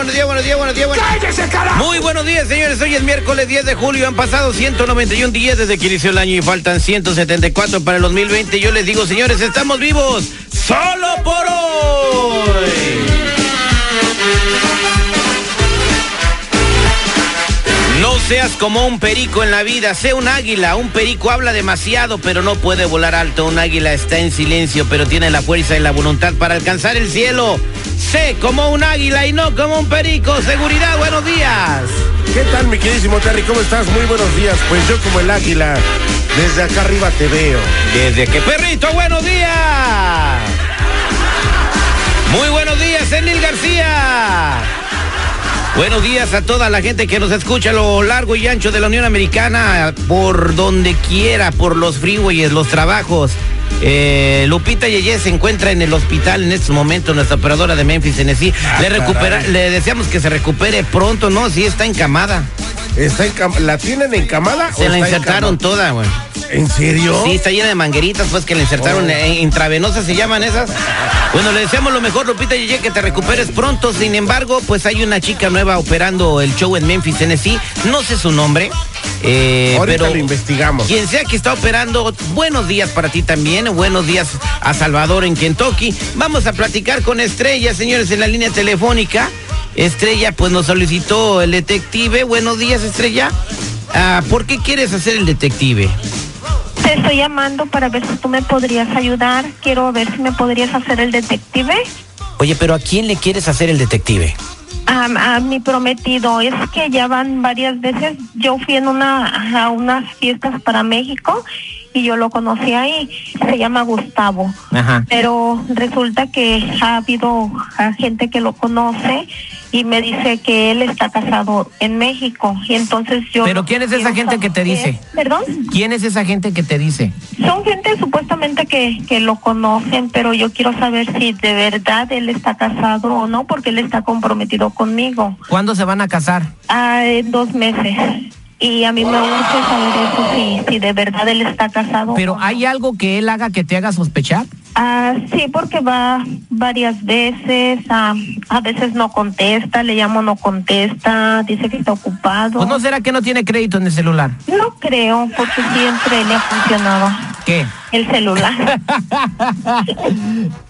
Buenos días, buenos días, buenos días, buenos buenos días. Muy buenos días, señores. Hoy es miércoles 10 de julio. Han pasado 191 días desde que inició el año y faltan 174 para el 2020. Yo les digo, señores, estamos vivos solo por hoy. Seas como un perico en la vida, sé un águila. Un perico habla demasiado, pero no puede volar alto. Un águila está en silencio, pero tiene la fuerza y la voluntad para alcanzar el cielo. Sé como un águila y no como un perico. Seguridad, buenos días. ¿Qué tal, mi queridísimo Terry? ¿Cómo estás? Muy buenos días. Pues yo como el águila, desde acá arriba te veo. Desde que perrito, buenos días. Buenos días a toda la gente que nos escucha a lo largo y ancho de la Unión Americana, por donde quiera, por los freeways, los trabajos. Eh, Lupita Yeye se encuentra en el hospital en estos momentos, nuestra operadora de Memphis, Tennessee. le, recupera, le deseamos que se recupere pronto, ¿no? Sí, está encamada. ¿Está ¿La tienen encamada? Se o la está insertaron toda, güey. ¿En serio? Sí, está llena de mangueritas, pues que le insertaron Oh. eh, intravenosas, se llaman esas. Bueno, le deseamos lo mejor, Lupita Yeye, que te recuperes pronto. Sin embargo, pues hay una chica nueva operando el show en Memphis, Tennessee. No sé su nombre. eh, Ahorita pero lo investigamos. quien sea que está operando, buenos días para ti también, buenos días a Salvador en Kentucky. Vamos a platicar con Estrella, señores, en la línea telefónica. Estrella, pues nos solicitó el detective. Buenos días, Estrella. Ah, ¿Por qué quieres hacer el detective? Te estoy llamando para ver si tú me podrías ayudar. Quiero ver si me podrías hacer el detective. Oye, pero ¿a quién le quieres hacer el detective? A, a mi prometido, es que ya van varias veces. Yo fui en una a unas fiestas para México y yo lo conocí ahí. Se llama Gustavo. Ajá. Pero resulta que ha habido ah, gente que lo conoce y me dice que él está casado en México. Y entonces yo. ¿Pero quién es esa gente que te dice? ¿Perdón? ¿Quién es esa gente que te dice? Son gente supuestamente que, que lo conocen, pero yo quiero saber si de verdad él está casado o no, porque él está comprometido conmigo. ¿Cuándo se van a casar? Ah, en dos meses. Y a mí me urge saber eso, si, si de verdad él está casado. ¿Pero hay algo que él haga que te haga sospechar? Ah, sí, porque va varias veces, ah, a veces no contesta, le llamo no contesta, dice que está ocupado. Pues no será que no tiene crédito en el celular. No creo, porque siempre le ha funcionado ¿Qué? el celular.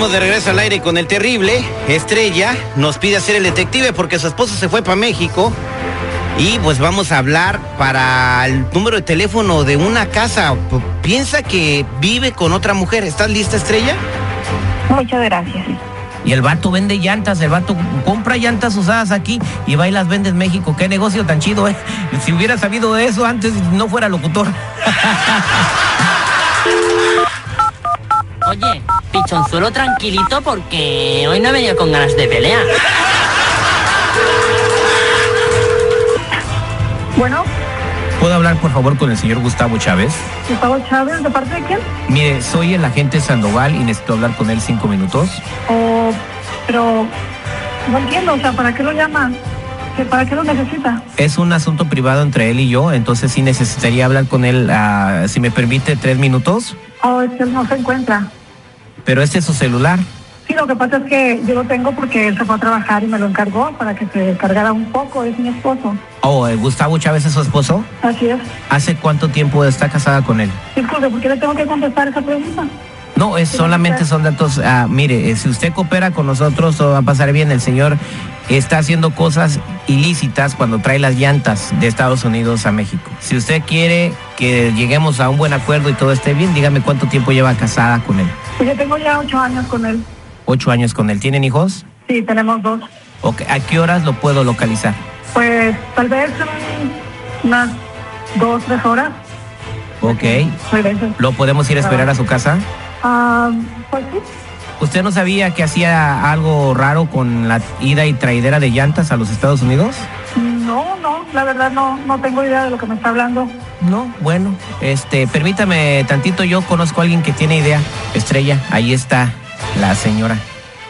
Estamos de regreso al aire con el terrible. Estrella nos pide hacer el detective porque su esposo se fue para México. Y pues vamos a hablar para el número de teléfono de una casa. Piensa que vive con otra mujer. ¿Estás lista, Estrella? Muchas gracias. Y el vato vende llantas, el vato compra llantas usadas aquí y va y las vende en México. Qué negocio tan chido, ¿eh? Si hubiera sabido de eso antes, no fuera locutor. Oye, pichonzuelo tranquilito porque hoy no he venido con ganas de pelear. Bueno, ¿Puedo hablar, por favor, con el señor Gustavo Chávez? Gustavo Chávez, ¿de parte de quién? Mire, soy el agente Sandoval y necesito hablar con él cinco minutos. O, pero no entiendo, o sea, ¿para qué lo llaman? ¿Para qué lo necesita? Es un asunto privado entre él y yo, entonces sí necesitaría hablar con él, ah, si me permite, tres minutos. Oh, es que él no se encuentra. Pero este es su celular. Sí, lo que pasa es que yo lo tengo porque él se fue a trabajar y me lo encargó para que se cargara un poco, es mi esposo. Oh, ¿eh, Gustavo Chávez es su esposo. Así es. ¿Hace cuánto tiempo está casada con él? Disculpe, ¿por qué le tengo que contestar esa pregunta? No, es solamente son datos. ah, mire, eh, si usted coopera con nosotros, todo va a pasar bien. El señor está haciendo cosas ilícitas cuando trae las llantas de Estados Unidos a México. Si usted quiere que lleguemos a un buen acuerdo y todo esté bien, dígame cuánto tiempo lleva casada con él. Pues yo tengo ya ocho años con él. Ocho años con él. ¿Tienen hijos? Sí, tenemos dos. Ok, ¿A qué horas lo puedo localizar? Pues tal vez mm, unas dos, tres horas. Ok. ¿Lo podemos ir a esperar a su casa? Ah, pues sí. ¿Usted no sabía que hacía algo raro con la ida y traidera de llantas a los Estados Unidos? No, no, la verdad no, no tengo idea de lo que me está hablando. No, bueno, este, permítame tantito, yo conozco a alguien que tiene idea. Estrella, ahí está la señora.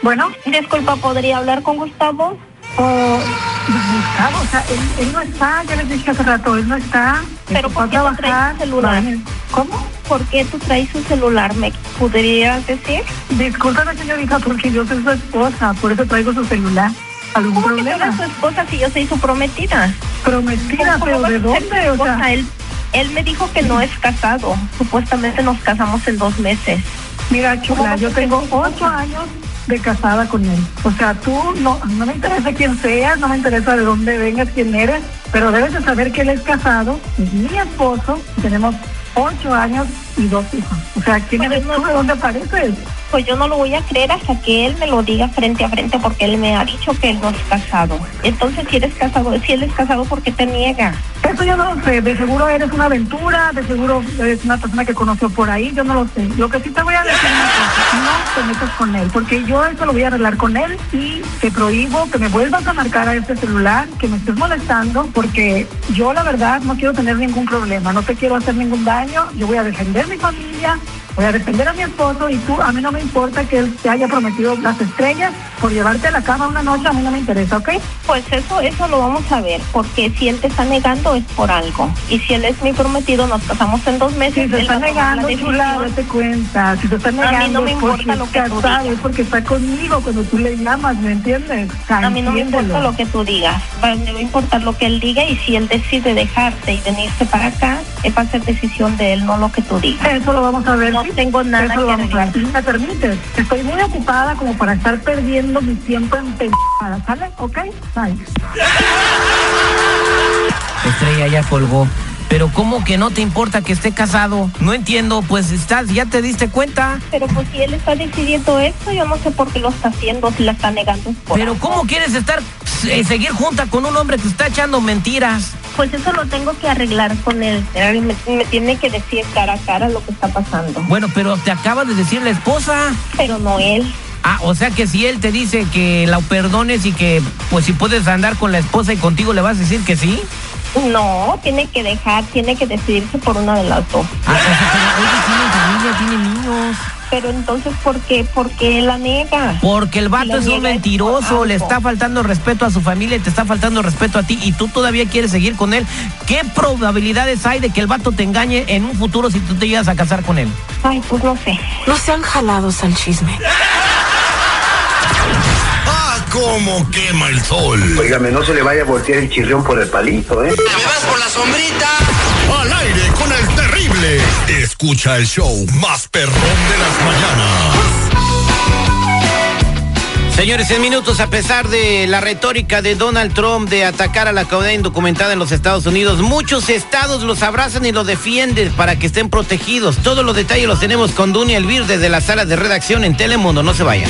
Bueno, Disculpa, ¿podría hablar con Gustavo? o Gustavo, o sea, él, él no está, ya les dije hace rato, él no está. Pero ¿por qué no traes tu celular? ¿Cómo? ¿Por qué tú traes su celular? ¿Me podrías decir? Discúlpame, señorita, porque yo soy su esposa, por eso traigo su celular. ¿Algún ¿Cómo que problema? eres su esposa si yo soy su prometida? Prometida, ¿Cómo pero ¿de dónde? O sea, él, él me dijo que no es casado. Supuestamente nos casamos en dos meses. mira, chula, ¿Cómo yo tengo ocho años de casada con él. O sea, tú no, no me interesa quién seas, no me interesa de dónde vengas, quién eres, pero debes de saber que él es casado, es mi esposo, tenemos ocho años y dos hijos. O sea, ¿quién Pues eres tú? ¿De dónde apareces? Pues yo no lo voy a creer hasta que él me lo diga frente a frente porque él me ha dicho que él no es casado. Entonces, si eres casado, si él es casado, ¿por qué te niega? Eso yo no lo sé, de seguro eres una aventura, de seguro eres una persona que conoció por ahí, yo no lo sé. Lo que sí te voy a decir no te metas con él, porque yo eso lo voy a arreglar con él y te prohíbo que me vuelvas a marcar a este celular, que me estés molestando, porque yo la verdad no quiero tener ningún problema, no te quiero hacer ningún daño, yo voy a defender mi familia, voy a defender a mi esposo y tú, a mí no me importa que él te haya prometido las estrellas por llevarte a la cama una noche, a mí no me interesa, ¿ok? Pues eso, eso lo vamos a ver, porque si él te está negando es por algo. Y si él es mi prometido, nos casamos en dos meses. Si se está a la negando, chula, decisión. date cuenta. Si se está mí negando, no me es porque importa lo que tú digas. porque está conmigo cuando tú le llamas, ¿me entiendes? A mí no me importa lo que tú digas, me va a importar lo que él diga y si él decide dejarte y venirse para acá, va a ser decisión de él, no lo que tú digas. Eso lo vamos a ver. No ¿sí? tengo nada Eso que lo vamos a ver. arreglar. Si me permites, estoy muy ocupada como para estar perdiendo mi tiempo en pendejadas, ¿sale? ¿Ok? Bye. Estrella ya colgó. Pero ¿cómo que no te importa que esté casado? No entiendo, pues estás, ya te diste cuenta. Pero pues si él está decidiendo esto, yo no sé por qué lo está haciendo, si la está negando. es por Pero algo. ¿cómo quieres estar, eh, seguir junta con un hombre que está echando mentiras? Pues eso lo tengo que arreglar con él. Me, me tiene que decir cara a cara lo que está pasando. Bueno, pero te acaba de decir la esposa. Pero no él. Ah, o sea que si él te dice que la perdones y que, pues si puedes andar con la esposa y contigo le vas a decir que sí. No, tiene que dejar, tiene que decidirse por una de las dos. Ah, o sea, pero ella tiene familia, tiene niños. Pero entonces, ¿por qué? ¿Por qué la niega? Porque el vato la es un mentiroso, le está faltando respeto a su familia y te está faltando respeto a ti y tú todavía quieres seguir con él. ¿Qué probabilidades hay de que el vato te engañe en un futuro si tú te llegas a casar con él? Ay, pues no sé. No sean jalados al chisme. ¡Ah, cómo quema el sol! Óigame, no se le vaya a voltear el chirrión por el palito, ¿eh? ¿Me vas por la sombrita? Al aire con el terrible. Escucha el show más perrón de las mañanas. Señores, en minutos, a pesar de la retórica de Donald Trump de atacar a la comunidad indocumentada en los Estados Unidos, muchos estados los abrazan y los defienden para que estén protegidos. Todos los detalles los tenemos con Dunia Elvir desde la sala de redacción en Telemundo. No se vayan.